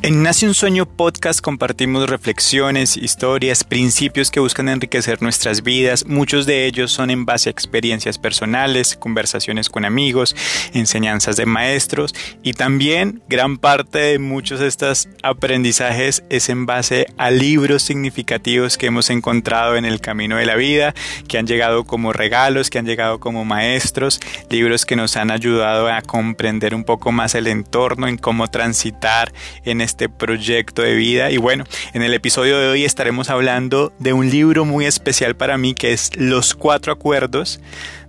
En Nace un Sueño Podcast compartimos reflexiones, historias, principios que buscan enriquecer nuestras vidas. Muchos de ellos son en base a experiencias personales, conversaciones con amigos, enseñanzas de maestros y también gran parte de muchos de estos aprendizajes es en base a libros significativos que hemos encontrado en el camino de la vida, que han llegado como regalos, que han llegado como maestros, libros que nos han ayudado a comprender un poco más el entorno, en cómo transitar en este proyecto de vida. Y bueno, en el episodio de hoy estaremos hablando de un libro muy especial para mí que es Los Cuatro Acuerdos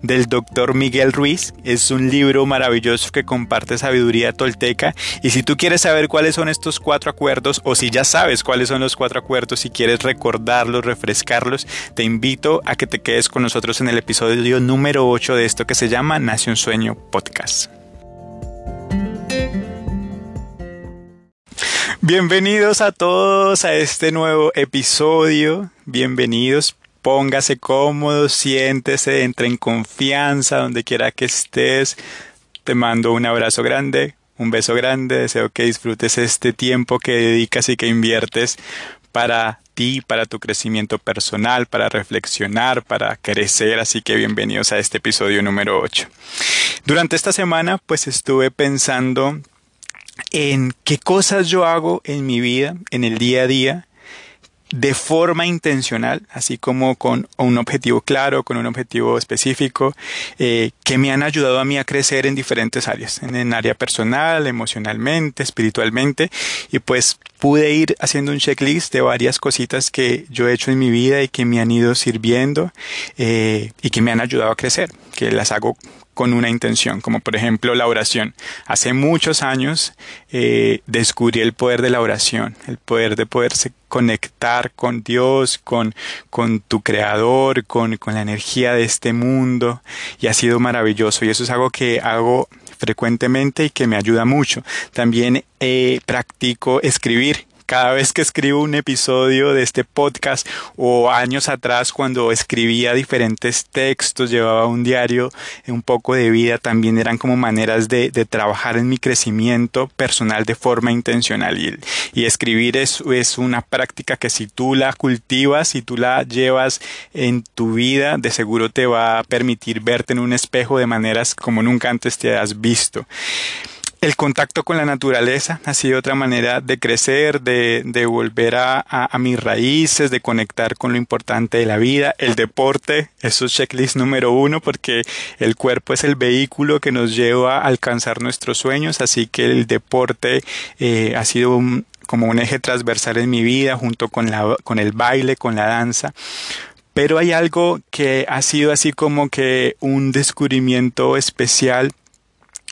del doctor Miguel Ruiz. Es un libro maravilloso que comparte sabiduría tolteca. Y si tú quieres saber cuáles son estos cuatro acuerdos o si ya sabes cuáles son los cuatro acuerdos, si quieres recordarlos, refrescarlos, te invito a que te quedes con nosotros en el episodio número 8 de esto que se llama Nace un Sueño Podcast. Bienvenidos a todos a este nuevo episodio. Bienvenidos. Póngase cómodo, siéntese, entre en confianza donde quiera que estés. Te mando un abrazo grande, un beso grande. Deseo que disfrutes este tiempo que dedicas y que inviertes para ti, para tu crecimiento personal, para reflexionar, para crecer. Así que bienvenidos a este episodio número 8. Durante esta semana pues estuve pensando en qué cosas yo hago en mi vida, en el día a día, de forma intencional, así como con un objetivo claro, con un objetivo específico, eh, que me han ayudado a mí a crecer en diferentes áreas, en área personal, emocionalmente, espiritualmente, y pues pude ir haciendo un checklist de varias cositas que yo he hecho en mi vida y que me han ido sirviendo eh, y que me han ayudado a crecer, que las hago con una intención, como por ejemplo la oración. Hace muchos años eh, descubrí el poder de la oración, el poder de poderse conectar con Dios, con, con tu creador, con, con la energía de este mundo y ha sido maravilloso y eso es algo que hago frecuentemente y que me ayuda mucho. También eh, practico escribir cada vez que escribo un episodio de este podcast o años atrás cuando escribía diferentes textos, llevaba un diario, un poco de vida, también eran como maneras de, trabajar en mi crecimiento personal de forma intencional. Y, y escribir es, es una práctica que si tú la cultivas, si tú la llevas en tu vida, de seguro te va a permitir verte en un espejo de maneras como nunca antes te has visto. El contacto con la naturaleza ha sido otra manera de crecer, de, de volver a, a, mis raíces, de conectar con lo importante de la vida. El deporte, es checklist número uno, porque el cuerpo es el vehículo que nos lleva a alcanzar nuestros sueños, así que el deporte eh, ha sido como un eje transversal en mi vida, junto con, la, con el baile, con la danza. Pero hay algo que ha sido así como que un descubrimiento especial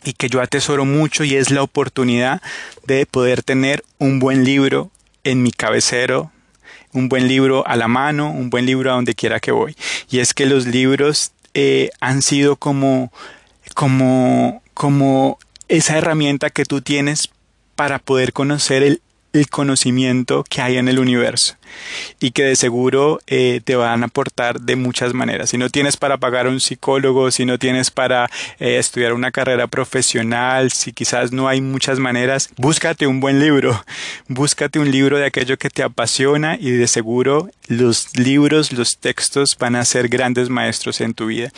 y que yo atesoro mucho y es la oportunidad de poder tener un buen libro en mi cabecero, un buen libro a la mano, un buen libro a donde quiera que voy. Y es que los libros eh, han sido como, como, como esa herramienta que tú tienes para poder conocer el, el conocimiento que hay en el universo y que de seguro eh, te van a aportar de muchas maneras. Si no tienes para pagar a un psicólogo, si no tienes para eh, estudiar una carrera profesional, si quizás no hay muchas maneras, búscate un buen libro, búscate un libro de aquello que te apasiona y de seguro los libros, los textos van a ser grandes maestros en tu vida.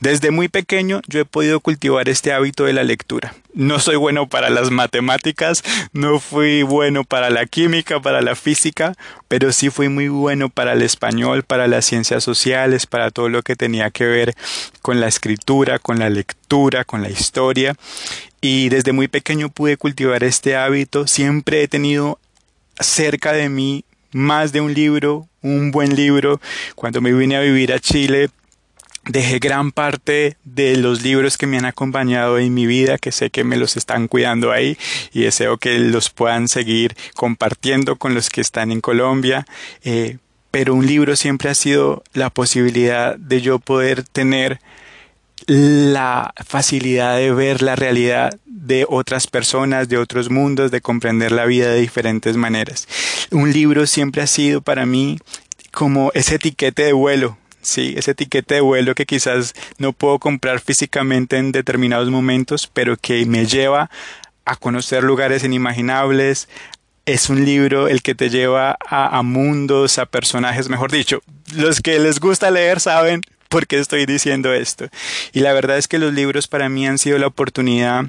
Desde muy pequeño yo he podido cultivar este hábito de la lectura. No soy bueno para las matemáticas, no fui bueno para la química, para la física, pero sí fui muy bueno para el español, para las ciencias sociales, para todo lo que tenía que ver con la escritura, con la lectura, con la historia. Y desde muy pequeño pude cultivar este hábito. Siempre he tenido cerca de mí más de un libro, un buen libro. Cuando me vine a vivir a Chile, dejé gran parte de los libros que me han acompañado en mi vida, que sé que me los están cuidando ahí y deseo que los puedan seguir compartiendo con los que están en Colombia. Eh, pero un libro siempre ha sido la posibilidad de yo poder tener la facilidad de ver la realidad de otras personas, de otros mundos, de comprender la vida de diferentes maneras. Un libro siempre ha sido para mí como ese etiquete de vuelo, Sí, ese etiquete de vuelo que quizás no puedo comprar físicamente en determinados momentos, pero que me lleva a conocer lugares inimaginables, es un libro el que te lleva a, a mundos, a personajes, mejor dicho, los que les gusta leer saben por qué estoy diciendo esto. Y la verdad es que los libros para mí han sido la oportunidad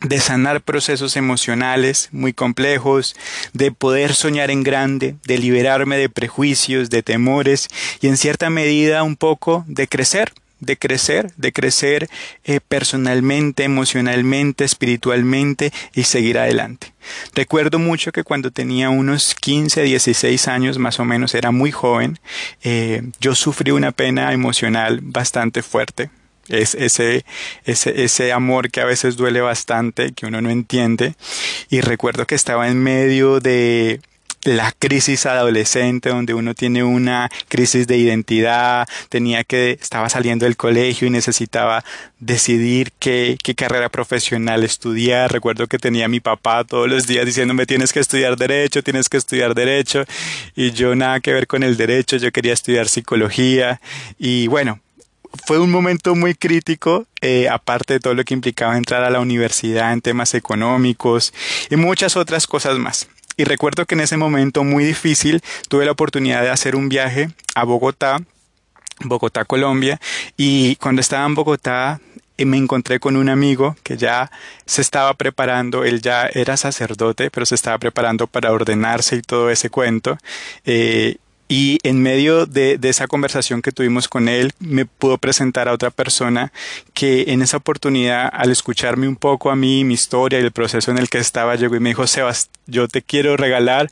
de sanar procesos emocionales muy complejos, de poder soñar en grande, de liberarme de prejuicios, de temores y en cierta medida un poco de crecer, de crecer, de crecer eh, personalmente, emocionalmente, espiritualmente y seguir adelante. Recuerdo mucho que cuando tenía unos 15, 16 años más o menos, era muy joven, eh, yo sufrí una pena emocional bastante fuerte. Es ese, ese, ese amor que a veces duele bastante, que uno no entiende. Y recuerdo que estaba en medio de la crisis adolescente donde uno tiene una crisis de identidad, tenía que, estaba saliendo del colegio y necesitaba decidir qué, qué carrera profesional estudiar. Recuerdo que tenía a mi papá todos los días diciéndome tienes que estudiar derecho, tienes que estudiar derecho y yo nada que ver con el derecho, yo quería estudiar psicología y bueno, fue un momento muy crítico, eh, aparte de todo lo que implicaba entrar a la universidad en temas económicos y muchas otras cosas más. Y recuerdo que en ese momento muy difícil tuve la oportunidad de hacer un viaje a Bogotá, Bogotá, Colombia, y cuando estaba en Bogotá eh, me encontré con un amigo que ya se estaba preparando, él ya era sacerdote, pero se estaba preparando para ordenarse y todo ese cuento. Eh, y en medio de, de, esa conversación que tuvimos con él, me pudo presentar a otra persona que en esa oportunidad, al escucharme un poco a mí, mi historia y el proceso en el que estaba, llegó y me dijo, Sebas, yo te quiero regalar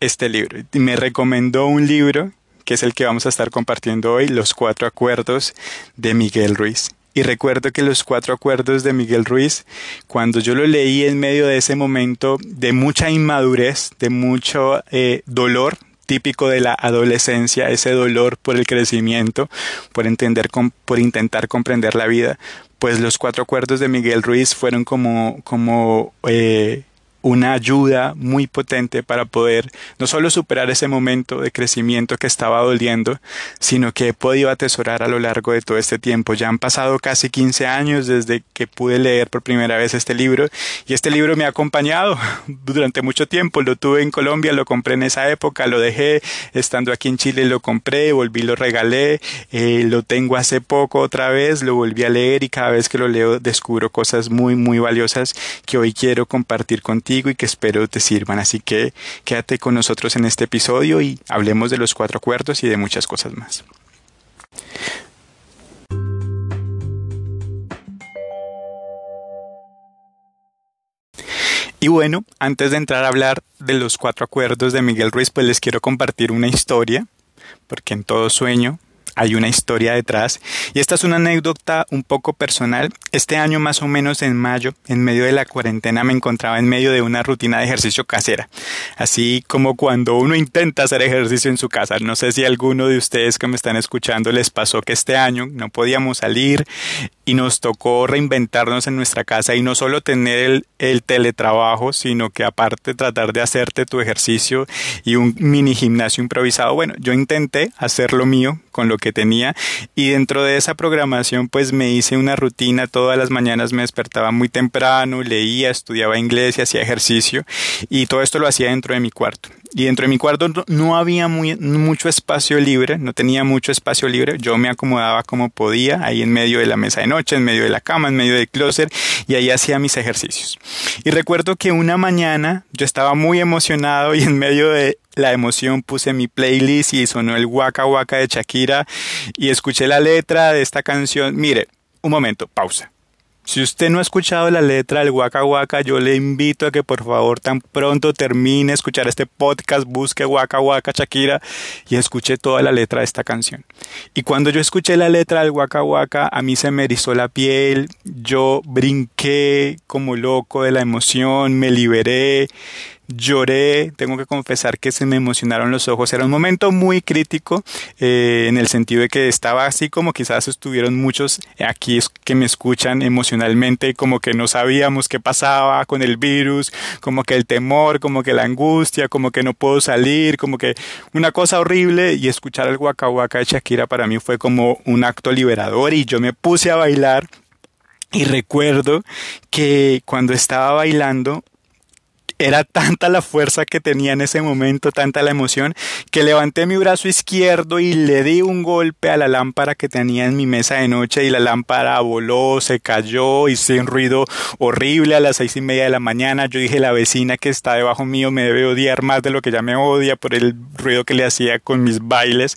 este libro. Y me recomendó un libro que es el que vamos a estar compartiendo hoy, Los Cuatro Acuerdos de Miguel Ruiz. Y recuerdo que los cuatro acuerdos de Miguel Ruiz, cuando yo lo leí en medio de ese momento de mucha inmadurez, de mucho eh, dolor, típico de la adolescencia, ese dolor por el crecimiento, por entender, por intentar comprender la vida, pues los cuatro acuerdos de Miguel Ruiz fueron como, como eh, una ayuda muy potente para poder no solo superar ese momento de crecimiento que estaba doliendo, sino que he podido atesorar a lo largo de todo este tiempo. Ya han pasado casi 15 años desde que pude leer por primera vez este libro y este libro me ha acompañado durante mucho tiempo. Lo tuve en Colombia, lo compré en esa época, lo dejé, estando aquí en Chile lo compré, volví, lo regalé, eh, lo tengo hace poco otra vez, lo volví a leer y cada vez que lo leo descubro cosas muy, muy valiosas que hoy quiero compartir contigo y que espero te sirvan. Así que quédate con nosotros en este episodio y hablemos de los cuatro acuerdos y de muchas cosas más. Y bueno, antes de entrar a hablar de los cuatro acuerdos de Miguel Ruiz, pues les quiero compartir una historia, porque en todo sueño hay una historia detrás. Y esta es una anécdota un poco personal. Este año más o menos en mayo, en medio de la cuarentena, me encontraba en medio de una rutina de ejercicio casera. Así como cuando uno intenta hacer ejercicio en su casa. No sé si alguno de ustedes que me están escuchando les pasó que este año no podíamos salir y nos tocó reinventarnos en nuestra casa y no solo tener el, el teletrabajo, sino que aparte tratar de hacerte tu ejercicio y un mini gimnasio improvisado. Bueno, yo intenté hacer lo mío con lo que tenía y dentro de esa programación pues me hice una rutina, todas las mañanas me despertaba muy temprano, leía, estudiaba inglés y hacía ejercicio y todo esto lo hacía dentro de mi cuarto. Y dentro de mi cuarto no había mucho espacio libre, no tenía mucho espacio libre, yo me acomodaba como podía, ahí en medio de la mesa de noche, en medio de la cama, en medio del closet, y ahí hacía mis ejercicios. Y recuerdo que una mañana yo estaba muy emocionado y en medio de la emoción puse mi playlist y sonó el Waka Waka de Shakira y escuché la letra de esta canción. Mire, un momento, pausa. Si usted no ha escuchado la letra del Waka Waka, yo le invito a que por favor tan pronto termine escuchar este podcast, busque Waka Waka Shakira y escuche toda la letra de esta canción. Y cuando yo escuché la letra del Waka Waka, a mí se me erizó la piel, yo brinqué como loco de la emoción, me liberé, lloré, tengo que confesar que se me emocionaron los ojos. Era un momento muy crítico eh, en el sentido de que estaba así como quizás estuvieron muchos aquí que me escuchan emocionalmente, como que no sabíamos qué pasaba con el virus, como que el temor, como que la angustia, como que no puedo salir, como que una cosa horrible y escuchar el Waka Waka de Shakira para mí fue como un acto liberador y yo me puse a bailar y recuerdo que cuando estaba bailando era tanta la fuerza que tenía en ese momento, tanta la emoción, que levanté mi brazo izquierdo y le di un golpe a la lámpara que tenía en mi mesa de noche y la lámpara voló, se cayó, hice un ruido horrible a las seis y media de la mañana. Yo dije, la vecina que está debajo mío me debe odiar más de lo que ya me odia por el ruido que le hacía con mis bailes.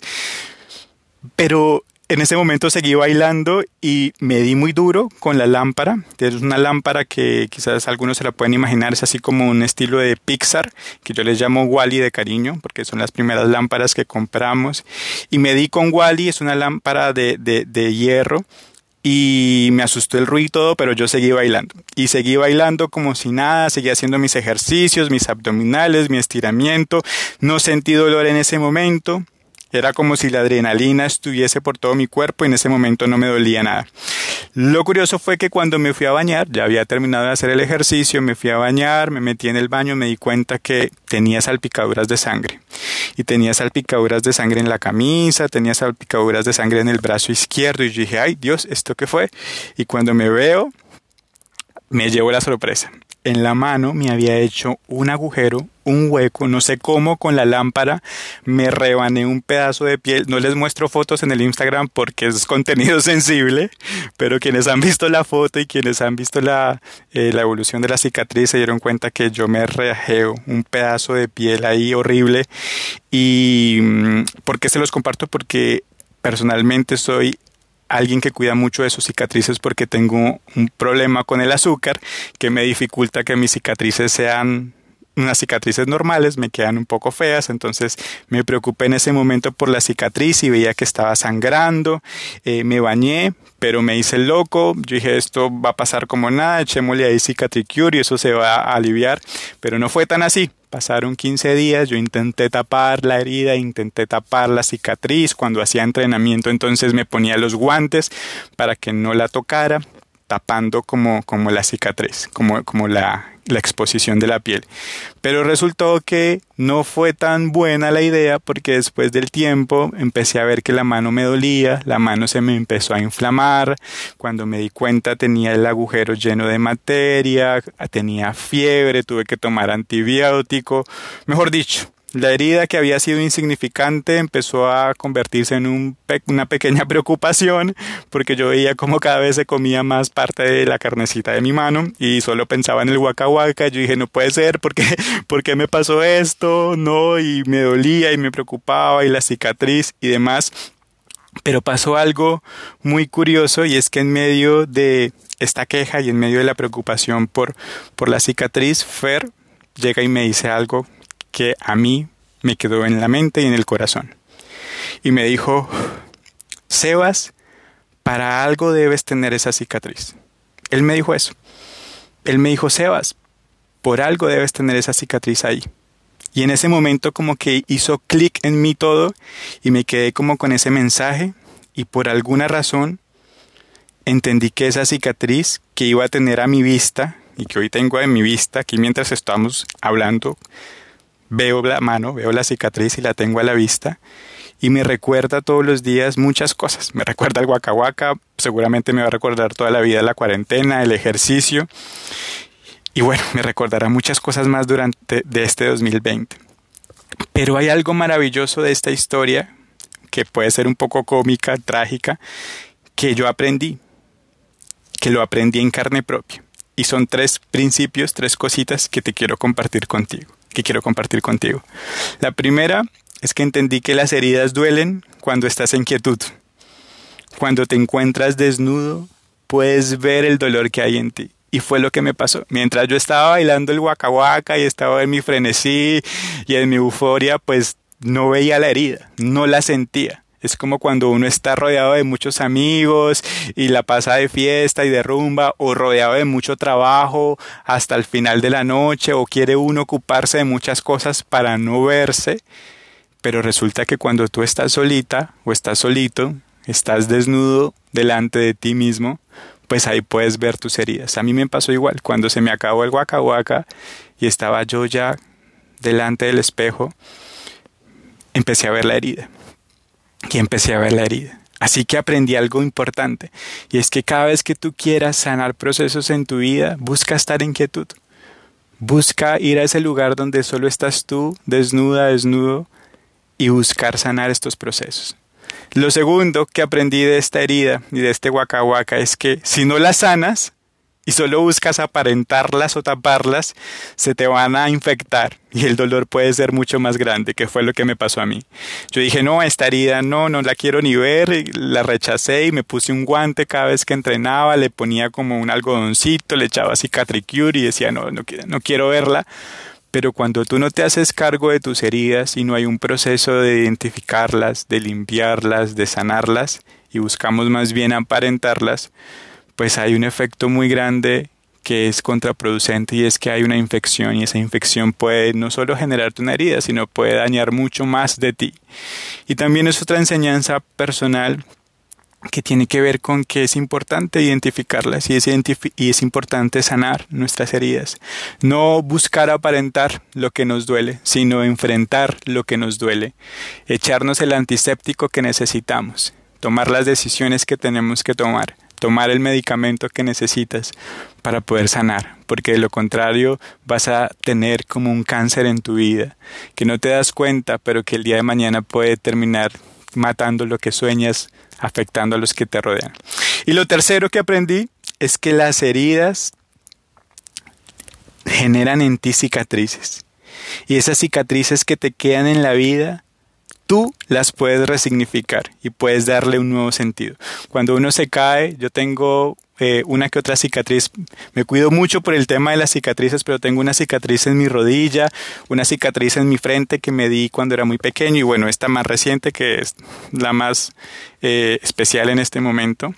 Pero en ese momento seguí bailando y me di muy duro con la lámpara. Es una lámpara que quizás algunos se la pueden imaginar, es así como un estilo de Pixar, que yo les llamo Wally de cariño, porque son las primeras lámparas que compramos. Y me di con Wally, es una lámpara de, de, de hierro y me asustó el ruido y todo, pero yo seguí bailando. Y seguí bailando como si nada, seguí haciendo mis ejercicios, mis abdominales, mi estiramiento. No sentí dolor en ese momento. Era como si la adrenalina estuviese por todo mi cuerpo y en ese momento no me dolía nada. Lo curioso fue que cuando me fui a bañar, ya había terminado de hacer el ejercicio, me fui a bañar, me metí en el baño, me di cuenta que tenía salpicaduras de sangre. Y tenía salpicaduras de sangre en la camisa, tenía salpicaduras de sangre en el brazo izquierdo y yo dije, ay Dios, ¿esto qué fue? Y cuando me veo, me llevo la sorpresa en la mano me había hecho un agujero, un hueco, no sé cómo, con la lámpara, me rebané un pedazo de piel. No les muestro fotos en el Instagram porque es contenido sensible, pero quienes han visto la foto y quienes han visto la, eh, la evolución de la cicatriz se dieron cuenta que yo me reajeo un pedazo de piel ahí horrible. ¿Y mm, por qué se los comparto? Porque personalmente soy alguien que cuida mucho de sus cicatrices porque tengo un problema con el azúcar que me dificulta que mis cicatrices sean unas cicatrices normales, me quedan un poco feas, entonces me preocupé en ese momento por la cicatriz y veía que estaba sangrando, eh, me bañé, pero me hice loco, yo dije esto va a pasar como nada, echémosle ahí cicatricure y eso se va a aliviar, pero no fue tan así. Pasaron 15 días, yo intenté tapar la herida, intenté tapar la cicatriz, cuando hacía entrenamiento entonces me ponía los guantes para que no la tocara, tapando como, como la cicatriz, como, como la, la exposición de la piel. Pero resultó que no fue tan buena la idea porque después del tiempo empecé a ver que la mano me dolía, la mano se me empezó a inflamar, cuando me di cuenta tenía el agujero lleno de materia, tenía fiebre, tuve que tomar antibiótico, mejor dicho, la herida que había sido insignificante empezó a convertirse en un una pequeña preocupación porque yo veía como cada vez se comía más parte de la carnecita de mi mano y solo pensaba en el huaca Yo dije, no puede ser, ¿por qué, ¿por qué me pasó esto? No, y me dolía y me preocupaba y la cicatriz y demás. Pero pasó algo muy curioso y es que en medio de esta queja y en medio de la preocupación por, por la cicatriz, Fer llega y me dice algo que a mí me quedó en la mente y en el corazón. Y me dijo, Sebas, para algo debes tener esa cicatriz. Él me dijo eso. Él me dijo, Sebas, por algo debes tener esa cicatriz ahí. Y en ese momento como que hizo clic en mí todo y me quedé como con ese mensaje y por alguna razón entendí que esa cicatriz que iba a tener a mi vista y que hoy tengo en mi vista aquí mientras estamos hablando veo la mano, veo la cicatriz y la tengo a la vista y me recuerda todos los días muchas cosas. Me recuerda el guacahuaca, seguramente me va a recordar toda la vida la cuarentena, el ejercicio y bueno, me recordará muchas cosas más durante de este 2020. Pero hay algo maravilloso de esta historia que puede ser un poco cómica, trágica, que yo aprendí, que lo aprendí en carne propia. Y son tres principios, tres cositas que te quiero compartir contigo que quiero compartir contigo. La primera es que entendí que las heridas duelen cuando estás en quietud. Cuando te encuentras desnudo, puedes ver el dolor que hay en ti. Y fue lo que me pasó. Mientras yo estaba bailando el waka y estaba en mi frenesí y en mi euforia, pues no veía la herida, no la sentía. Es como cuando uno está rodeado de muchos amigos y la pasa de fiesta y de rumba o rodeado de mucho trabajo hasta el final de la noche o quiere uno ocuparse de muchas cosas para no verse. Pero resulta que cuando tú estás solita o estás solito, estás desnudo delante de ti mismo, pues ahí puedes ver tus heridas. A mí me pasó igual. Cuando se me acabó el guacahuaca y estaba yo ya delante del espejo, empecé a ver la herida y empecé a ver la herida. Así que aprendí algo importante, y es que cada vez que tú quieras sanar procesos en tu vida, busca estar en quietud. Busca ir a ese lugar donde solo estás tú, desnuda, desnudo, y buscar sanar estos procesos. Lo segundo que aprendí de esta herida y de este huacahuaca es que si no la sanas, y solo buscas aparentarlas o taparlas, se te van a infectar y el dolor puede ser mucho más grande, que fue lo que me pasó a mí. Yo dije, no, esta herida no, no la quiero ni ver, la rechacé y me puse un guante cada vez que entrenaba, le ponía como un algodoncito, le echaba cicatricure y decía, no, no, no quiero verla. Pero cuando tú no te haces cargo de tus heridas y no hay un proceso de identificarlas, de limpiarlas, de sanarlas, y buscamos más bien aparentarlas, pues hay un efecto muy grande que es contraproducente y es que hay una infección y esa infección puede no solo generarte una herida, sino puede dañar mucho más de ti. Y también es otra enseñanza personal que tiene que ver con que es importante identificarlas y es, y es importante sanar nuestras heridas. No buscar aparentar lo que nos duele, sino enfrentar lo que nos duele, echarnos el antiséptico que necesitamos, tomar las decisiones que tenemos que tomar, tomar el medicamento que necesitas para poder sanar, porque de lo contrario vas a tener como un cáncer en tu vida, que no te das cuenta, pero que el día de mañana puede terminar matando lo que sueñas, afectando a los que te rodean. Y lo tercero que aprendí es que las heridas generan en ti cicatrices. Y esas cicatrices que te quedan en la vida tú las puedes resignificar y puedes darle un nuevo sentido. Cuando uno se cae, yo tengo eh, una que otra cicatriz. Me cuido mucho por el tema de las cicatrices, pero tengo una cicatriz en mi rodilla, una cicatriz en mi frente que me di cuando era muy pequeño y bueno, esta más reciente que es la más eh, especial en este momento.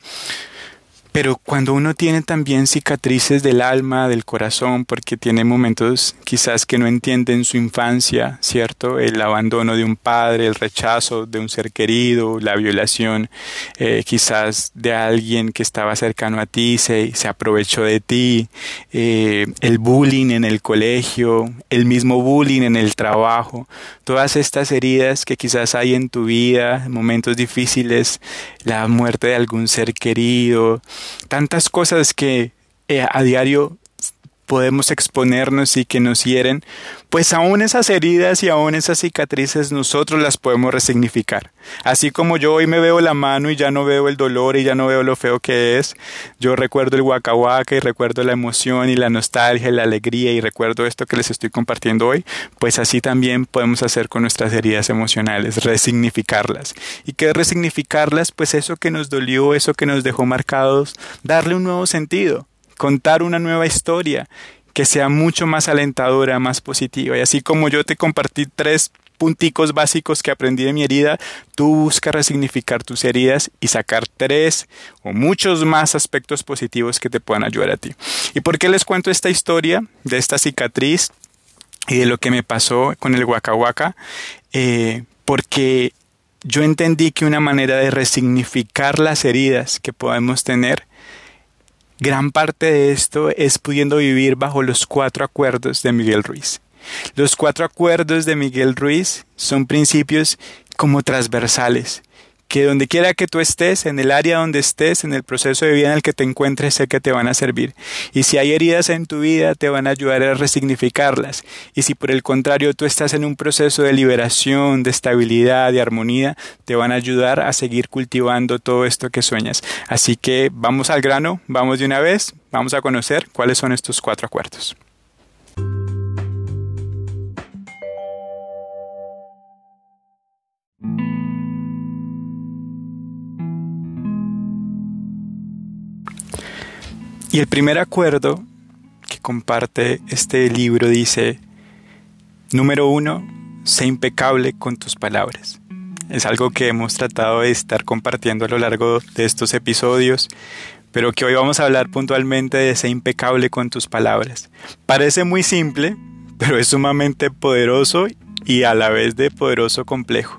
Pero cuando uno tiene también cicatrices del alma, del corazón, porque tiene momentos quizás que no entiende en su infancia, ¿cierto? El abandono de un padre, el rechazo de un ser querido, la violación eh, quizás de alguien que estaba cercano a ti, se, se aprovechó de ti, eh, el bullying en el colegio, el mismo bullying en el trabajo, todas estas heridas que quizás hay en tu vida, momentos difíciles, la muerte de algún ser querido, tantas cosas que eh, a diario podemos exponernos y que nos hieren, pues aún esas heridas y aún esas cicatrices nosotros las podemos resignificar. Así como yo hoy me veo la mano y ya no veo el dolor y ya no veo lo feo que es, yo recuerdo el waka y recuerdo la emoción y la nostalgia y la alegría y recuerdo esto que les estoy compartiendo hoy, pues así también podemos hacer con nuestras heridas emocionales, resignificarlas. ¿Y qué resignificarlas? Pues eso que nos dolió, eso que nos dejó marcados, darle un nuevo sentido contar una nueva historia que sea mucho más alentadora, más positiva. Y así como yo te compartí tres punticos básicos que aprendí de mi herida, tú busca resignificar tus heridas y sacar tres o muchos más aspectos positivos que te puedan ayudar a ti. ¿Y por qué les cuento esta historia de esta cicatriz y de lo que me pasó con el Waka Eh, porque yo entendí que una manera de resignificar las heridas que podemos tener Gran parte de esto es pudiendo vivir bajo los cuatro acuerdos de Miguel Ruiz. Los cuatro acuerdos de Miguel Ruiz son principios como transversales, que donde quiera que tú estés, en el área donde estés, en el proceso de vida en el que te encuentres, sé que te van a servir. Y si hay heridas en tu vida, te van a ayudar a resignificarlas. Y si por el contrario tú estás en un proceso de liberación, de estabilidad, de armonía, te van a ayudar a seguir cultivando todo esto que sueñas. Así que vamos al grano, vamos de una vez, vamos a conocer cuáles son estos cuatro acuerdos. Y el primer acuerdo que comparte este libro dice, número uno, sé impecable con tus palabras. Es algo que hemos tratado de estar compartiendo a lo largo de estos episodios, pero que hoy vamos a hablar puntualmente de ser impecable con tus palabras. Parece muy simple, pero es sumamente poderoso y a la vez de poderoso complejo.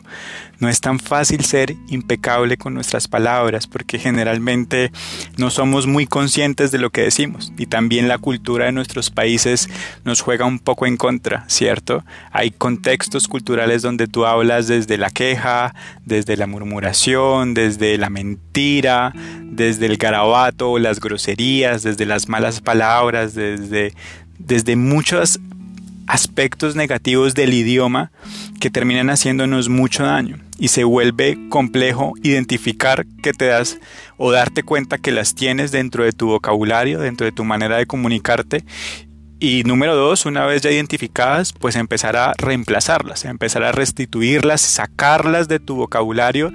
No es tan fácil ser impecable con nuestras palabras porque generalmente no somos muy conscientes de lo que decimos y también la cultura de nuestros países nos juega un poco en contra, ¿cierto? Hay contextos culturales donde tú hablas desde la queja, desde la murmuración, desde la mentira, desde el garabato las groserías, desde las malas palabras, desde desde muchos aspectos negativos del idioma que terminan haciéndonos mucho daño y se vuelve complejo identificar que te das o darte cuenta que las tienes dentro de tu vocabulario, dentro de tu manera de comunicarte. Y número dos, una vez ya identificadas, pues empezar a reemplazarlas, empezar a restituirlas, sacarlas de tu vocabulario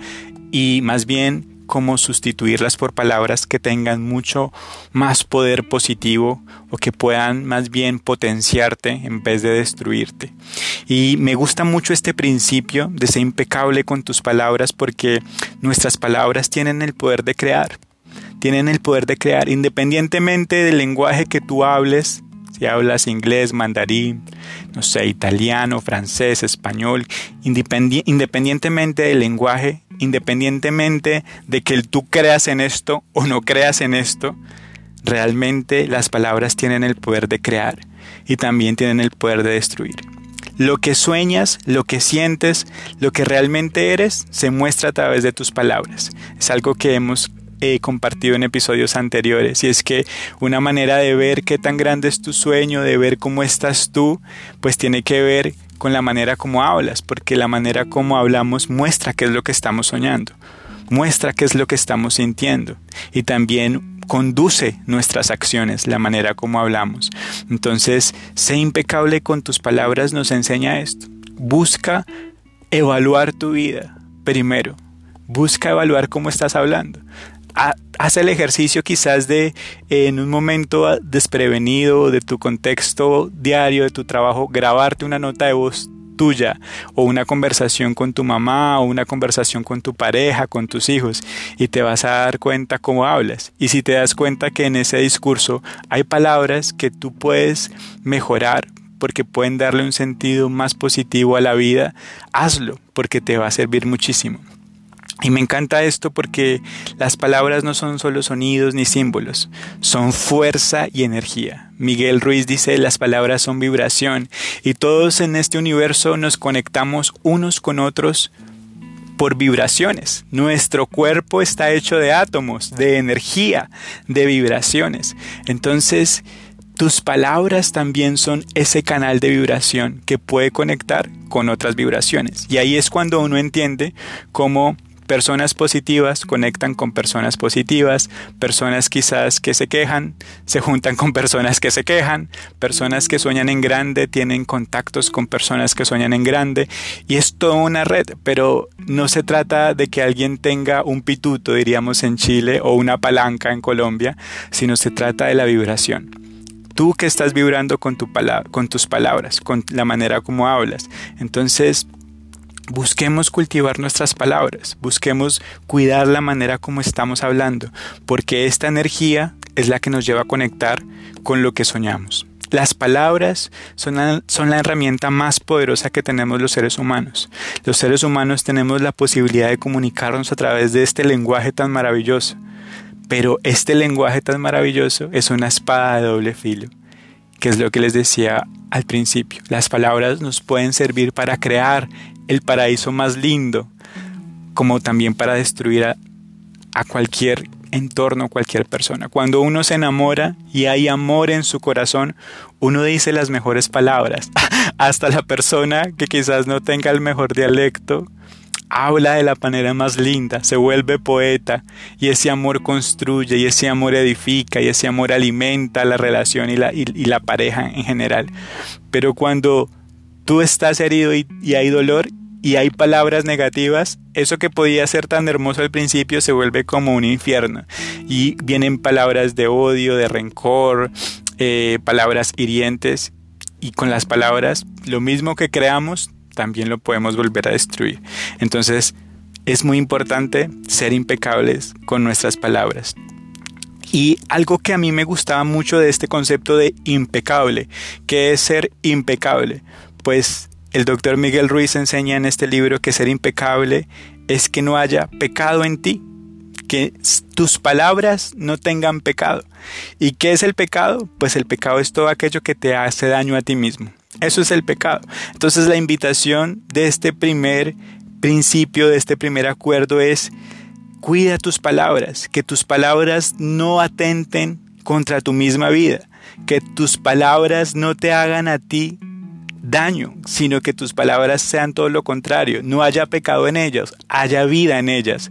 y más bien cómo sustituirlas por palabras que tengan mucho más poder positivo o que puedan más bien potenciarte en vez de destruirte. Y me gusta mucho este principio de ser impecable con tus palabras porque nuestras palabras tienen el poder de crear. Tienen el poder de crear independientemente del lenguaje que tú hables, si hablas inglés, mandarín, no sé, italiano, francés, español, independientemente del lenguaje, independientemente de que tú creas en esto o no creas en esto, realmente las palabras tienen el poder de crear y también tienen el poder de destruir. Lo que sueñas, lo que sientes, lo que realmente eres, se muestra a través de tus palabras. Es algo que hemos he compartido en episodios anteriores. Y es que una manera de ver qué tan grande es tu sueño, de ver cómo estás tú, pues tiene que ver con la manera como hablas, porque la manera como hablamos muestra qué es lo que estamos soñando, muestra qué es lo que estamos sintiendo y también conduce nuestras acciones, la manera como hablamos. Entonces, sé impecable con tus palabras nos enseña esto. Busca evaluar tu vida primero. Busca evaluar cómo estás hablando haz el ejercicio quizás de en un momento desprevenido de tu contexto diario, de tu trabajo, grabarte una nota de voz tuya o una conversación con tu mamá o una conversación con tu pareja, con tus hijos y te vas a dar cuenta cómo hablas. Y si te das cuenta que en ese discurso hay palabras que tú puedes mejorar porque pueden darle un sentido más positivo a la vida, hazlo porque te va a servir muchísimo. Y me encanta esto porque las palabras no son solo sonidos ni símbolos, son fuerza y energía. Miguel Ruiz dice las palabras son vibración y todos en este universo nos conectamos unos con otros por vibraciones. Nuestro cuerpo está hecho de átomos, de energía, de vibraciones. Entonces, tus palabras también son ese canal de vibración que puede conectar con otras vibraciones. Y ahí es cuando uno entiende cómo Personas positivas conectan con personas positivas, personas quizás que se quejan se juntan con personas que se quejan, personas que sueñan en grande tienen contactos con personas que sueñan en grande y es toda una red, pero no se trata de que alguien tenga un pituto, diríamos en Chile, o una palanca en Colombia, sino se trata de la vibración tú que estás vibrando con, tu con tus palabras, con la manera como hablas. Entonces, Busquemos cultivar nuestras palabras, busquemos cuidar la manera como estamos hablando, porque esta energía es la que nos lleva a conectar con lo que soñamos. Las palabras son la, herramienta más poderosa que tenemos los seres humanos. Los seres humanos tenemos la posibilidad de comunicarnos a través de este lenguaje tan maravilloso. Pero este lenguaje tan maravilloso es una espada de doble filo, que es lo que les decía al principio. Las palabras nos pueden servir para crear el paraíso más lindo, como también para destruir a, cualquier entorno, cualquier persona. Cuando uno se enamora y hay amor en su corazón, uno dice las mejores palabras. Hasta la persona que quizás no tenga el mejor dialecto, habla de la manera más linda, se vuelve poeta y ese amor construye y ese amor edifica y ese amor alimenta la relación y la, y la pareja en general. Pero cuando tú estás herido y, hay dolor y hay palabras negativas, eso que podía ser tan hermoso al principio se vuelve como un infierno. Y vienen palabras de odio, de rencor, eh, palabras hirientes. Y con las palabras, lo mismo que creamos, también lo podemos volver a destruir. Entonces, es muy importante ser impecables con nuestras palabras. Y algo que a mí me gustaba mucho de este concepto de impecable, que es ser impecable pues el doctor Miguel Ruiz enseña en este libro que ser impecable es que no haya pecado en ti, que tus palabras no tengan pecado. ¿Y qué es el pecado? Pues el pecado es todo aquello que te hace daño a ti mismo. Eso es el pecado. Entonces la invitación de este primer principio, de este primer acuerdo es cuida tus palabras, que tus palabras no atenten contra tu misma vida. que tus palabras no te hagan a ti daño, sino que tus palabras sean todo lo contrario, no haya pecado en ellas, haya vida en ellas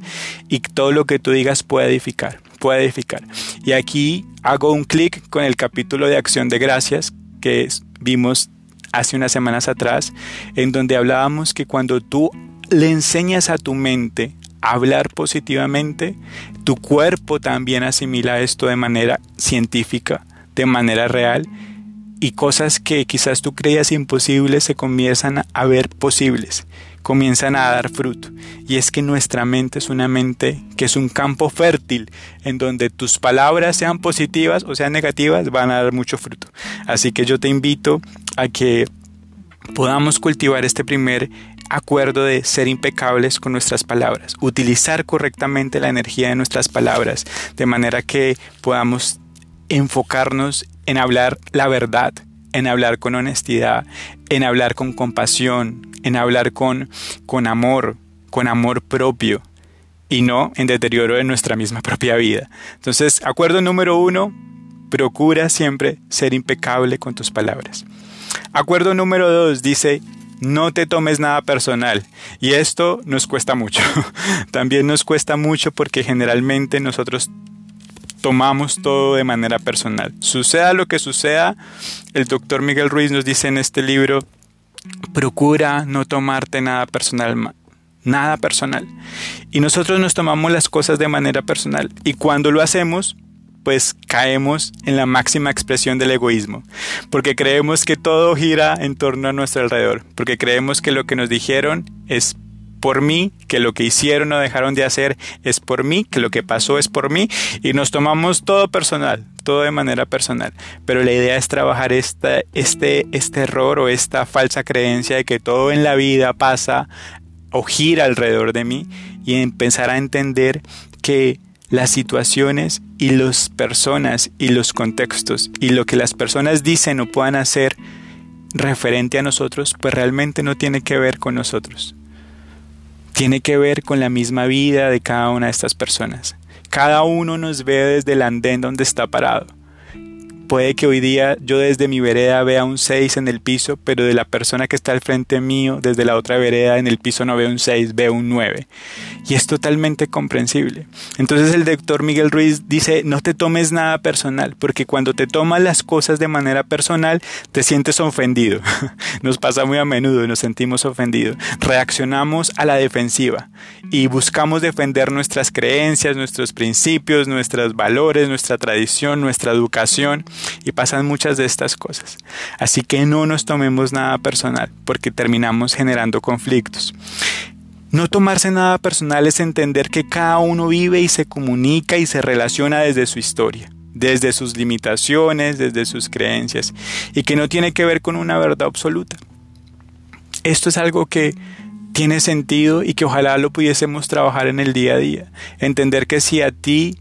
y todo lo que tú digas pueda edificar, puede edificar. Y aquí hago un clic con el capítulo de acción de gracias que vimos hace unas semanas atrás, en donde hablábamos que cuando tú le enseñas a tu mente a hablar positivamente, tu cuerpo también asimila esto de manera científica, de manera real, y cosas que quizás tú creías imposibles se comienzan a ver posibles, comienzan a dar fruto. Y es que nuestra mente es una mente que es un campo fértil, en donde tus palabras sean positivas o sean negativas, van a dar mucho fruto. Así que yo te invito a que podamos cultivar este primer acuerdo de ser impecables con nuestras palabras, utilizar correctamente la energía de nuestras palabras, de manera que podamos enfocarnos en hablar la verdad, en hablar con honestidad, en hablar con compasión, en hablar con, con amor, con amor propio y no en deterioro de nuestra misma propia vida. Entonces, acuerdo número uno, procura siempre ser impecable con tus palabras. Acuerdo número dos dice, no te tomes nada personal. Y esto nos cuesta mucho. También nos cuesta mucho porque generalmente nosotros tomamos todo de manera personal. Suceda lo que suceda, el doctor Miguel Ruiz nos dice en este libro, procura no tomarte nada personal, nada personal. Y nosotros nos tomamos las cosas de manera personal. Y cuando lo hacemos, pues caemos en la máxima expresión del egoísmo, porque creemos que todo gira en torno a nuestro alrededor, porque creemos que lo que nos dijeron es por mí, que lo que hicieron o dejaron de hacer es por mí, que lo que pasó es por mí y nos tomamos todo personal, todo de manera personal. Pero la idea es trabajar esta, este, este error o esta falsa creencia de que todo en la vida pasa o gira alrededor de mí y empezar a entender que las situaciones y las personas y los contextos y lo que las personas dicen o puedan hacer referente a nosotros, pues realmente no tiene que ver con nosotros tiene que ver con la misma vida de cada una de estas personas. Cada uno nos ve desde el andén donde está parado. Puede que hoy día yo desde mi vereda vea un 6 en el piso, pero de la persona que está al frente mío, desde la otra vereda en el piso no veo un 6, veo un 9. Y es totalmente comprensible. Entonces el doctor Miguel Ruiz dice, no te tomes nada personal, porque cuando te tomas las cosas de manera personal, te sientes ofendido. Nos pasa muy a menudo nos sentimos ofendidos. Reaccionamos a la defensiva y buscamos defender nuestras creencias, nuestros principios, nuestros valores, nuestra tradición, nuestra educación y pasan muchas de estas cosas. Así que no nos tomemos nada personal porque terminamos generando conflictos. No tomarse nada personal es entender que cada uno vive y se comunica y se relaciona desde su historia, desde sus limitaciones, desde sus creencias, y que no tiene que ver con una verdad absoluta. Esto es algo que tiene sentido y que ojalá lo pudiésemos trabajar en el día a día. Entender que si a ti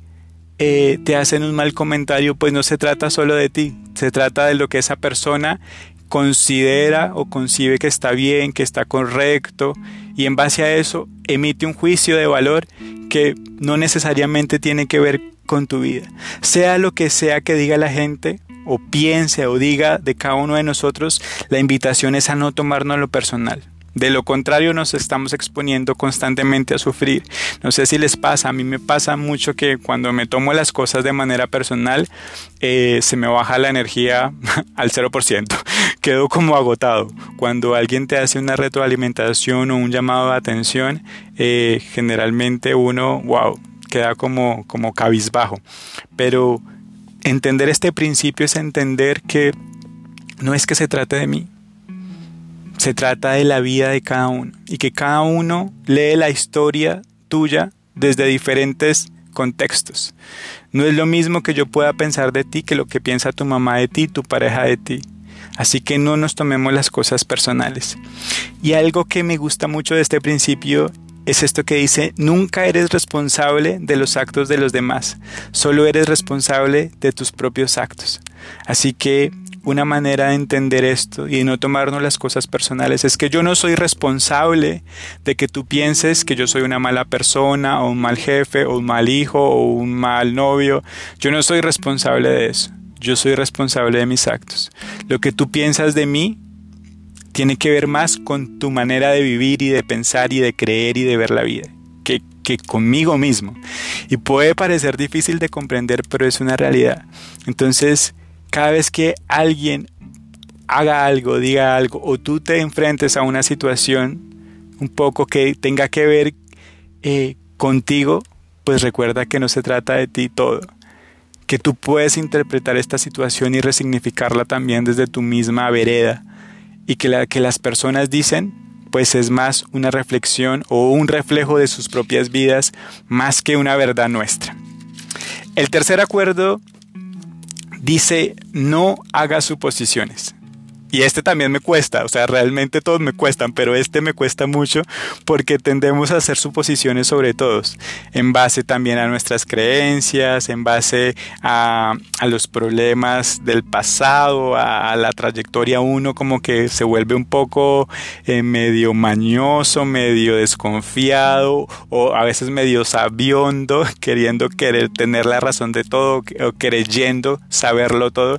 eh, te hacen un mal comentario, pues no se trata solo de ti, se trata de lo que esa persona considera o concibe que está bien, que está correcto, y en base a eso emite un juicio de valor que no necesariamente tiene que ver con tu vida. Sea lo que sea que diga la gente, o piense o diga de cada uno de nosotros, la invitación es a no tomarnos lo personal. De lo contrario nos estamos exponiendo constantemente a sufrir. No sé si les pasa, a mí me pasa mucho que cuando me tomo las cosas de manera personal eh, se me baja la energía al 0%. Quedo como agotado. Cuando alguien te hace una retroalimentación o un llamado de atención, eh, generalmente uno, wow, queda como, como cabizbajo. Pero entender este principio es entender que no es que se trate de mí, se trata de la vida de cada uno y que cada uno lee la historia tuya desde diferentes contextos. No es lo mismo que yo pueda pensar de ti que lo que piensa tu mamá de ti, tu pareja de ti. Así que no nos tomemos las cosas personales. Y algo que me gusta mucho de este principio es esto que dice, nunca eres responsable de los actos de los demás, solo eres responsable de tus propios actos. Así que una manera de entender esto y de no tomarnos las cosas personales es que yo no soy responsable de que tú pienses que yo soy una mala persona o un mal jefe o un mal hijo o un mal novio. Yo no soy responsable de eso. yo soy responsable de mis actos. Lo que tú piensas de mí tiene que ver más con tu manera de vivir y de pensar y de creer y de ver la vida que, que conmigo mismo. Y puede parecer difícil de comprender, pero es una realidad. Entonces, cada vez que alguien haga algo, diga algo, o tú te enfrentes a una situación un poco que tenga que ver eh, contigo, pues recuerda que no se trata de ti todo, que tú puedes interpretar esta situación y resignificarla también desde tu misma vereda, y que, la, que las personas dicen, pues es más una reflexión o un reflejo de sus propias vidas más que una verdad nuestra. El tercer acuerdo dice no haga suposiciones. Y este también me cuesta, o sea, realmente todos me cuestan, pero este me cuesta mucho porque tendemos a hacer suposiciones sobre todos, en base también a nuestras creencias, en base a, a los problemas del pasado, a, la trayectoria uno como que se vuelve un poco eh, medio mañoso, medio desconfiado o a veces medio sabiondo, queriendo querer tener la razón de todo o creyendo saberlo todo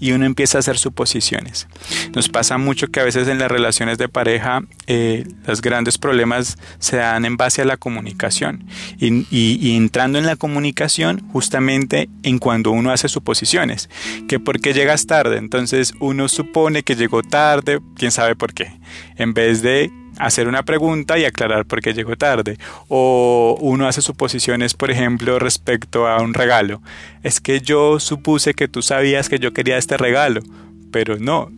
y uno empieza a hacer suposiciones. Nos pasa mucho que a veces en las relaciones de pareja eh, los grandes problemas se dan en base a la comunicación y, entrando en la comunicación justamente en cuando uno hace suposiciones, que porque llegas tarde, entonces uno supone que llegó tarde, quién sabe por qué, en vez de hacer una pregunta y aclarar por qué llegó tarde. O uno hace suposiciones, por ejemplo, respecto a un regalo. Es que yo supuse que tú sabías que yo quería este regalo, pero no,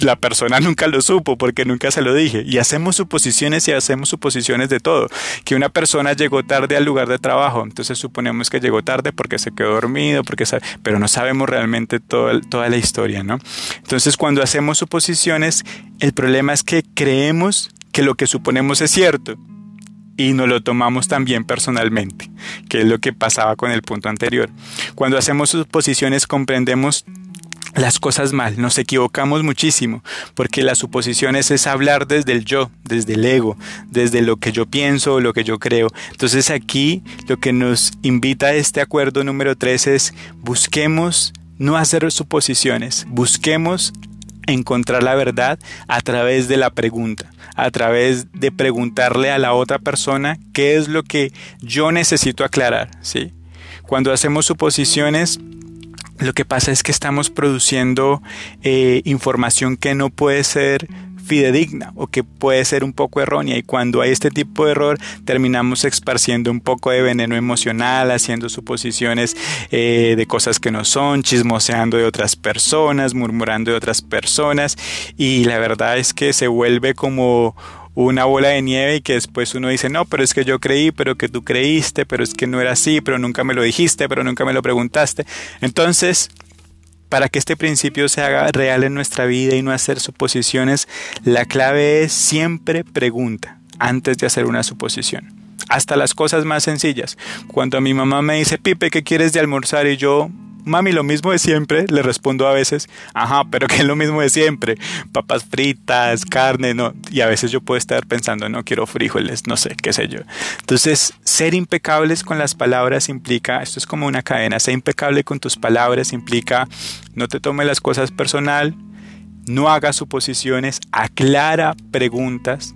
la persona nunca lo supo porque nunca se lo dije. Y hacemos suposiciones y hacemos suposiciones de todo. Que una persona llegó tarde al lugar de trabajo, entonces suponemos que llegó tarde porque se quedó dormido, porque pero no sabemos realmente toda la historia, ¿no? Entonces cuando hacemos suposiciones, el problema es que creemos que lo que suponemos es cierto y nos lo tomamos también personalmente, que es lo que pasaba con el punto anterior. Cuando hacemos suposiciones comprendemos las cosas mal, nos equivocamos muchísimo, porque las suposiciones es hablar desde el yo, desde el ego, desde lo que yo pienso lo que yo creo. Entonces aquí lo que nos invita a este acuerdo número 3 es busquemos no hacer suposiciones, busquemos encontrar la verdad a través de la pregunta, a través de preguntarle a la otra persona qué es lo que yo necesito aclarar, ¿sí? Cuando hacemos suposiciones, lo que pasa es que estamos produciendo eh, información que no puede ser fidedigna o que puede ser un poco errónea. Y cuando hay este tipo de error terminamos esparciendo un poco de veneno emocional, haciendo suposiciones eh, de cosas que no son, chismoseando de otras personas, murmurando de otras personas. Y la verdad es que se vuelve como una bola de nieve y que después uno dice, no, pero es que yo creí, pero que tú creíste, pero es que no era así, pero nunca me lo dijiste, pero nunca me lo preguntaste. Entonces, para que este principio se haga real en nuestra vida y no hacer suposiciones, la clave es siempre pregunta antes de hacer una suposición. Hasta las cosas más sencillas. Cuando mi mamá me dice, Pipe, ¿qué quieres de almorzar? Y yo, Mami, lo mismo de siempre, le respondo a veces, ajá, pero que es lo mismo de siempre, papas fritas, carne, no, y a veces yo puedo estar pensando, no quiero frijoles, no sé, qué sé yo. Entonces, ser impecables con las palabras implica, esto es como una cadena, ser impecable con tus palabras implica, no te tome las cosas personal, no hagas suposiciones, aclara preguntas,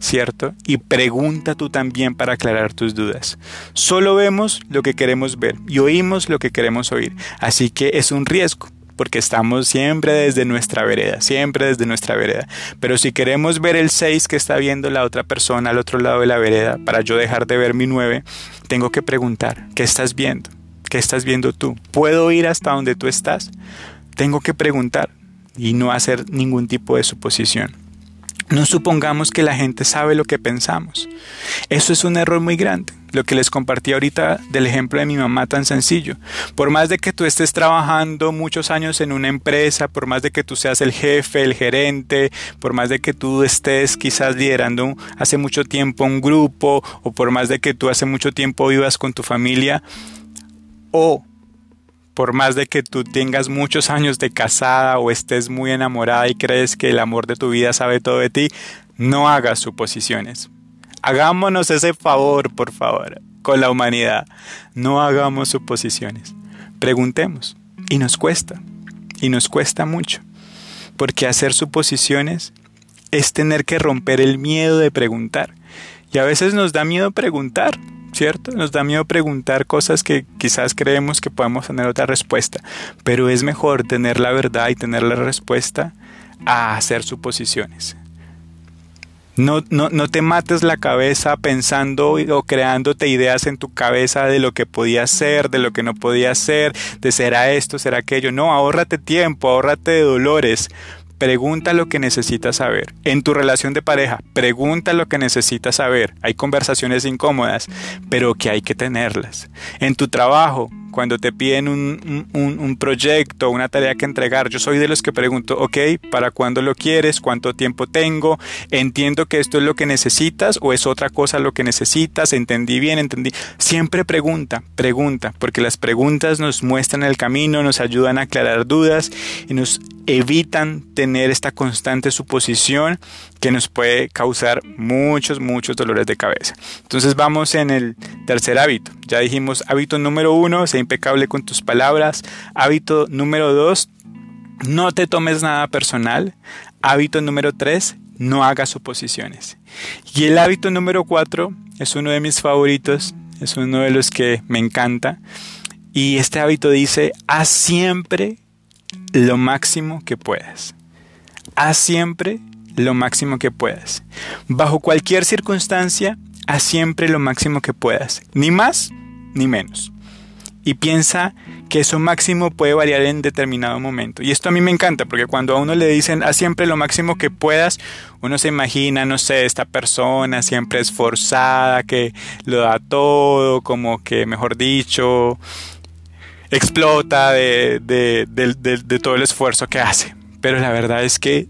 ¿cierto? Y pregunta tú también para aclarar tus dudas. Solo vemos lo que queremos ver y oímos lo que queremos oír. Así que es un riesgo porque estamos siempre desde nuestra vereda, siempre desde nuestra vereda. Pero si queremos ver el 6 que está viendo la otra persona al otro lado de la vereda, para yo dejar de ver mi 9, tengo que preguntar, ¿qué estás viendo? ¿Qué estás viendo tú? ¿Puedo ir hasta donde tú estás? Tengo que preguntar y no hacer ningún tipo de suposición. No supongamos que la gente sabe lo que pensamos. Eso es un error muy grande. Lo que les compartí ahorita del ejemplo de mi mamá tan sencillo. Por más de que tú estés trabajando muchos años en una empresa, por más de que tú seas el jefe, el gerente, por más de que tú estés quizás liderando hace mucho tiempo un grupo, o por más de que tú hace mucho tiempo vivas con tu familia, o por más de que tú tengas muchos años de casada o estés muy enamorada y crees que el amor de tu vida sabe todo de ti, no hagas suposiciones. Hagámonos ese favor, por favor, con la humanidad. No hagamos suposiciones. Preguntemos. Y nos cuesta, y nos cuesta mucho, porque hacer suposiciones es tener que romper el miedo de preguntar. Y a veces nos da miedo preguntar, ¿cierto? Nos da miedo preguntar cosas que quizás creemos que podemos tener otra respuesta, pero es mejor tener la verdad y tener la respuesta a hacer suposiciones. No, no, no, te mates la cabeza pensando o creándote ideas en tu cabeza de lo que podía ser, de lo que no podía ser, de será esto, será aquello. No, ahórrate tiempo, ahórrate de dolores. Pregunta lo que necesitas saber. En tu relación de pareja, pregunta lo que necesitas saber. Hay conversaciones incómodas, pero que hay que tenerlas. En tu trabajo, cuando te piden un, un, proyecto, una tarea que entregar, yo soy de los que pregunto, ok, ¿para cuándo lo quieres? ¿Cuánto tiempo tengo? ¿Entiendo que esto es lo que necesitas o es otra cosa lo que necesitas? ¿Entendí bien? ¿Entendí? Siempre pregunta, pregunta, porque las preguntas nos muestran el camino, nos ayudan a aclarar dudas y nos evitan tener esta constante suposición que nos puede causar muchos, muchos dolores de cabeza. Entonces vamos en el tercer hábito. Ya dijimos hábito número uno, sé impecable con tus palabras. Hábito número dos, no te tomes nada personal. Hábito número tres, no hagas suposiciones. Y el hábito número cuatro es uno de mis favoritos, es uno de los que me encanta. Y este hábito dice, haz siempre lo máximo que puedas. Haz siempre lo máximo que puedas. Bajo cualquier circunstancia, haz siempre lo máximo que puedas. Ni más ni menos. Y piensa que eso máximo puede variar en determinado momento. Y esto a mí me encanta, porque cuando a uno le dicen haz siempre lo máximo que puedas, uno se imagina, no sé, esta persona siempre esforzada, que lo da todo, como que, mejor dicho, explota de, de todo el esfuerzo que hace. Pero la verdad es que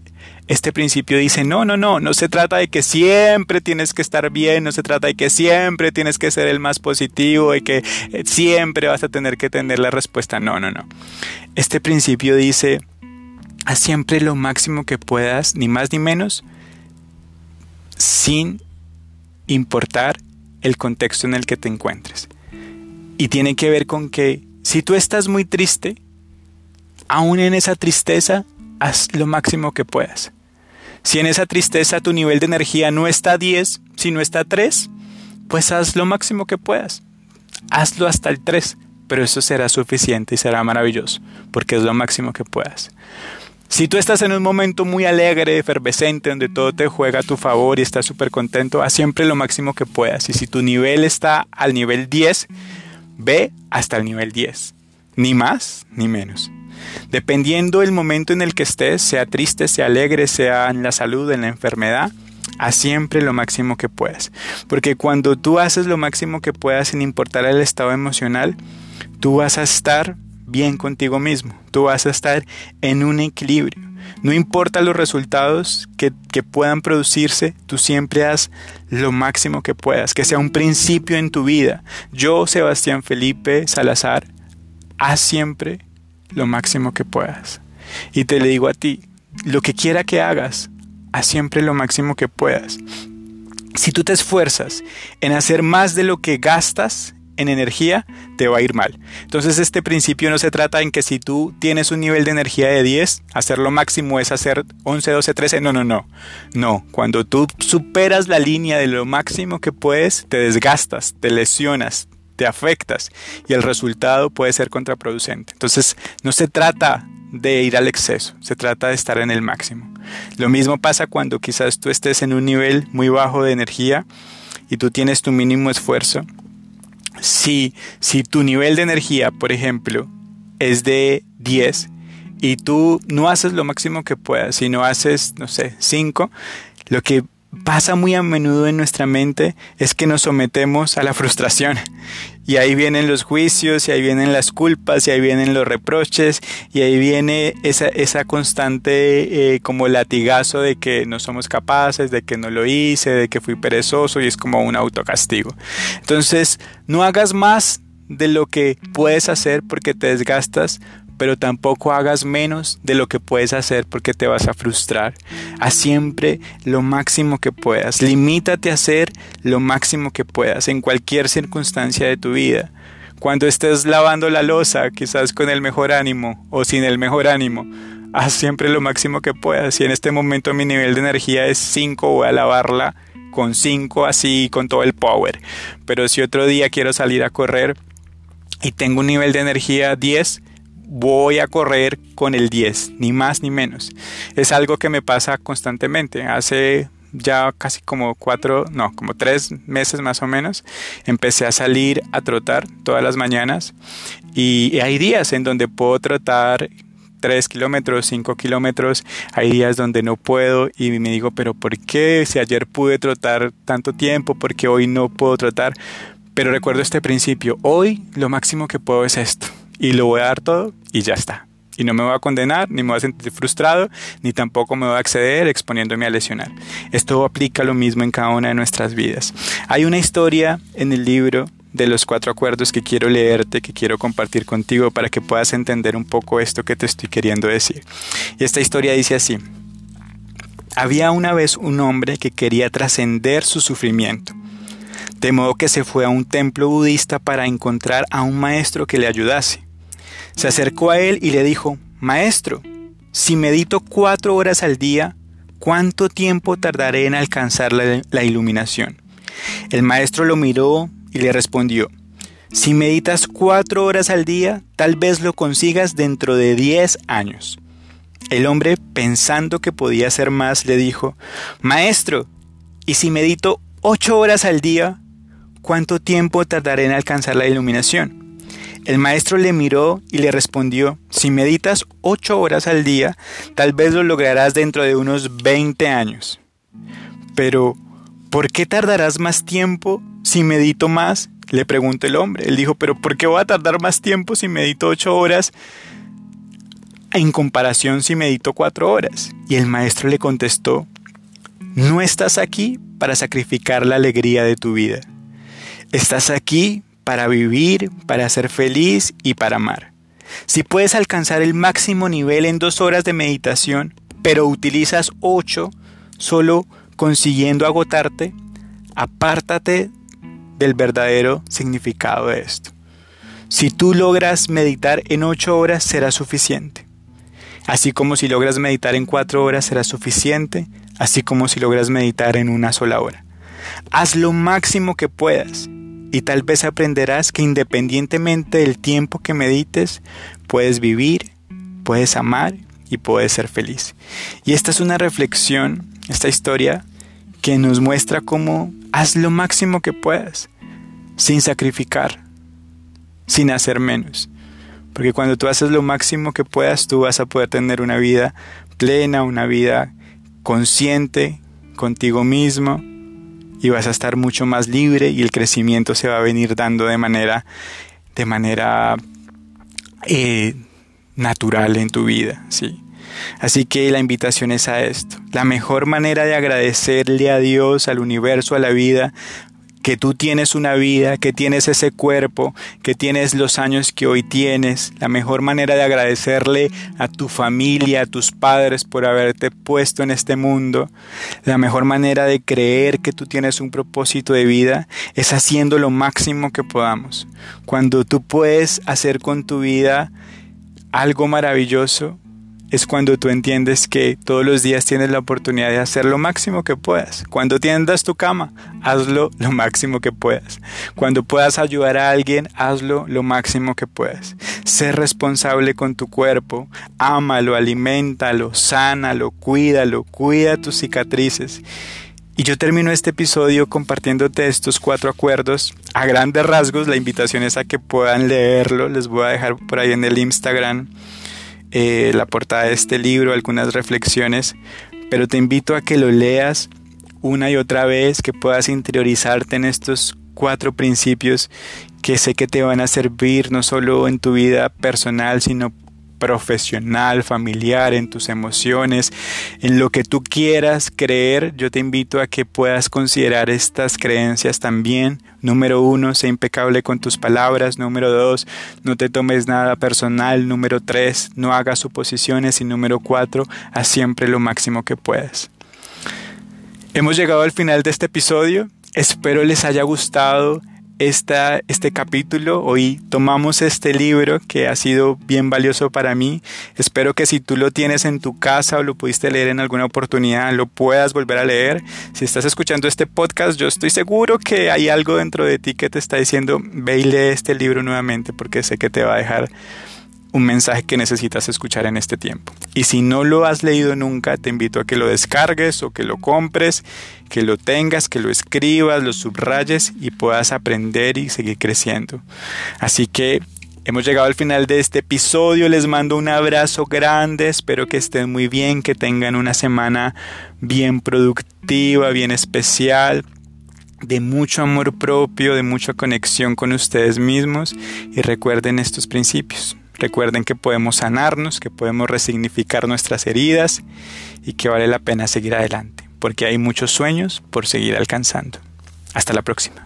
este principio dice, no, no, no, no se trata de que siempre tienes que estar bien, no se trata de que siempre tienes que ser el más positivo, y que eh, siempre vas a tener que tener la respuesta. No, no, no. Este principio dice, haz siempre lo máximo que puedas, ni más ni menos, sin importar el contexto en el que te encuentres. Y tiene que ver con que si tú estás muy triste, aún en esa tristeza, haz lo máximo que puedas. Si en esa tristeza tu nivel de energía no está a 10, no está a 3, pues haz lo máximo que puedas. Hazlo hasta el 3, pero eso será suficiente y será maravilloso, porque es lo máximo que puedas. Si tú estás en un momento muy alegre, efervescente, donde todo te juega a tu favor y estás súper contento, haz siempre lo máximo que puedas. Y si tu nivel está al nivel 10, ve hasta el nivel 10. Ni más ni menos. Dependiendo del momento en el que estés, sea triste, sea alegre, sea en la salud, en la enfermedad, haz siempre lo máximo que puedas. Porque cuando tú haces lo máximo que puedas sin importar el estado emocional, tú vas a estar bien contigo mismo, tú vas a estar en un equilibrio. No importa los resultados que, que, puedan producirse, tú siempre haz lo máximo que puedas, que sea un principio en tu vida. Yo, Sebastián Felipe Salazar, haz siempre lo máximo que puedas. Y te le digo a ti, lo que quiera que hagas, haz siempre lo máximo que puedas. Si tú te esfuerzas en hacer más de lo que gastas en energía, te va a ir mal. Entonces este principio no se trata en que si tú tienes un nivel de energía de 10, hacer lo máximo es hacer 11, 12, 13. No, no, no. No, cuando tú superas la línea de lo máximo que puedes, te desgastas, te lesionas, te afectas y el resultado puede ser contraproducente. Entonces, no se trata de ir al exceso, se trata de estar en el máximo. Lo mismo pasa cuando quizás tú estés en un nivel muy bajo de energía y tú tienes tu mínimo esfuerzo. Si, si tu nivel de energía, por ejemplo, es de 10 y tú no haces lo máximo que puedas, si no haces, no sé, 5, lo que pasa muy a menudo en nuestra mente es que nos sometemos a la frustración. Y ahí vienen los juicios, y ahí vienen las culpas, y ahí vienen los reproches, y ahí viene esa, esa constante eh, como latigazo de que no somos capaces, de que no lo hice, de que fui perezoso, y es como un autocastigo. Entonces, no hagas más de lo que puedes hacer porque te desgastas, pero tampoco hagas menos de lo que puedes hacer porque te vas a frustrar. Haz siempre lo máximo que puedas. Limítate a hacer lo máximo que puedas en cualquier circunstancia de tu vida. Cuando estés lavando la losa, quizás con el mejor ánimo o sin el mejor ánimo, haz siempre lo máximo que puedas. Si en este momento mi nivel de energía es 5, voy a lavarla con 5 así, con todo el power. Pero si otro día quiero salir a correr y tengo un nivel de energía 10, voy a correr con el 10, ni más ni menos. Es algo que me pasa constantemente. Hace ya casi como cuatro, no, como tres meses más o menos, empecé a salir a trotar todas las mañanas y hay días en donde puedo trotar 3 kilómetros, 5 kilómetros, hay días donde no puedo y me digo, pero ¿por qué? Si ayer pude trotar tanto tiempo, ¿por qué hoy no puedo trotar? Pero recuerdo este principio, hoy lo máximo que puedo es esto y lo voy a dar todo y ya está. Y no me voy a condenar, ni me voy a sentir frustrado, ni tampoco me voy a acceder exponiéndome a lesionar. Esto aplica lo mismo en cada una de nuestras vidas. Hay una historia en el libro de los cuatro acuerdos que quiero leerte, que quiero compartir contigo para que puedas entender un poco esto que te estoy queriendo decir. Y esta historia dice así. Había una vez un hombre que quería trascender su sufrimiento, de modo que se fue a un templo budista para encontrar a un maestro que le ayudase. Se acercó a él y le dijo, Maestro, si medito cuatro horas al día, ¿cuánto tiempo tardaré en alcanzar la, iluminación? El maestro lo miró, y le respondió, si meditas cuatro horas al día, tal vez lo consigas dentro de diez años. El hombre, pensando que podía hacer más, le dijo, Maestro, ¿y si medito ocho horas al día, cuánto tiempo tardaré en alcanzar la iluminación? El maestro le miró y le respondió, si meditas ocho horas al día, tal vez lo lograrás dentro de unos veinte años. Pero, ¿por qué tardarás más tiempo si medito más? Le preguntó el hombre. Él dijo, pero ¿por qué voy a tardar más tiempo si medito ocho horas en comparación si medito cuatro horas? Y el maestro le contestó, no estás aquí para sacrificar la alegría de tu vida. Estás aquí para vivir, para ser feliz y para amar. Si puedes alcanzar el máximo nivel en dos horas de meditación, pero utilizas ocho solo consiguiendo agotarte, apártate del verdadero significado de esto. Si tú logras meditar en ocho horas será suficiente. Así como si logras meditar en cuatro horas será suficiente, así como si logras meditar en una sola hora. Haz lo máximo que puedas y tal vez aprenderás que independientemente del tiempo que medites, puedes vivir, puedes amar y puedes ser feliz. Y esta es una reflexión, esta historia, que nos muestra cómo haz lo máximo que puedas sin sacrificar, sin hacer menos. Porque cuando tú haces lo máximo que puedas, tú vas a poder tener una vida plena, una vida consciente contigo mismo y vas a estar mucho más libre y el crecimiento se va a venir dando de manera de manera eh, natural en tu vida, sí. Así que la invitación es a esto. La mejor manera de agradecerle a Dios, al universo, a la vida, que tú tienes una vida, que tienes ese cuerpo, que tienes los años que hoy tienes. La mejor manera de agradecerle a tu familia, a tus padres por haberte puesto en este mundo. La mejor manera de creer que tú tienes un propósito de vida es haciendo lo máximo que podamos. Cuando tú puedes hacer con tu vida algo maravilloso, es cuando tú entiendes que todos los días tienes la oportunidad de hacer lo máximo que puedas. Cuando tiendas tu cama, hazlo lo máximo que puedas. Cuando puedas ayudar a alguien, hazlo lo máximo que puedas. Sé responsable con tu cuerpo, ámalo, aliméntalo, sánalo, cuídalo, cuida tus cicatrices. Y yo termino este episodio compartiéndote estos cuatro acuerdos. A grandes rasgos, la invitación es a que puedan leerlo. Les voy a dejar por ahí en el Instagram eh, la portada de este libro, algunas reflexiones, pero te invito a que lo leas una y otra vez, que puedas interiorizarte en estos cuatro principios que sé que te van a servir no solo en tu vida personal, sino profesional, familiar, en tus emociones, en lo que tú quieras creer, yo te invito a que puedas considerar estas creencias también. Número uno, sé impecable con tus palabras. Número dos, no te tomes nada personal. Número tres, no hagas suposiciones. Y número cuatro, haz siempre lo máximo que puedas. Hemos llegado al final de este episodio. Espero les haya gustado esta, este capítulo. Hoy tomamos este libro que ha sido bien valioso para mí. Espero que si tú lo tienes en tu casa o lo pudiste leer en alguna oportunidad, lo puedas volver a leer. Si estás escuchando este podcast, yo estoy seguro que hay algo dentro de ti que te está diciendo, ve y lee este libro nuevamente porque sé que te va a dejar un mensaje que necesitas escuchar en este tiempo. Y si no lo has leído nunca, te invito a que lo descargues o que lo compres, que lo tengas, que lo escribas, lo subrayes y puedas aprender y seguir creciendo. Así que hemos llegado al final de este episodio. Les mando un abrazo grande. Espero que estén muy bien, que tengan una semana bien productiva, bien especial de mucho amor propio, de mucha conexión con ustedes mismos y recuerden estos principios. Recuerden que podemos sanarnos, que podemos resignificar nuestras heridas y que vale la pena seguir adelante, porque hay muchos sueños por seguir alcanzando. Hasta la próxima.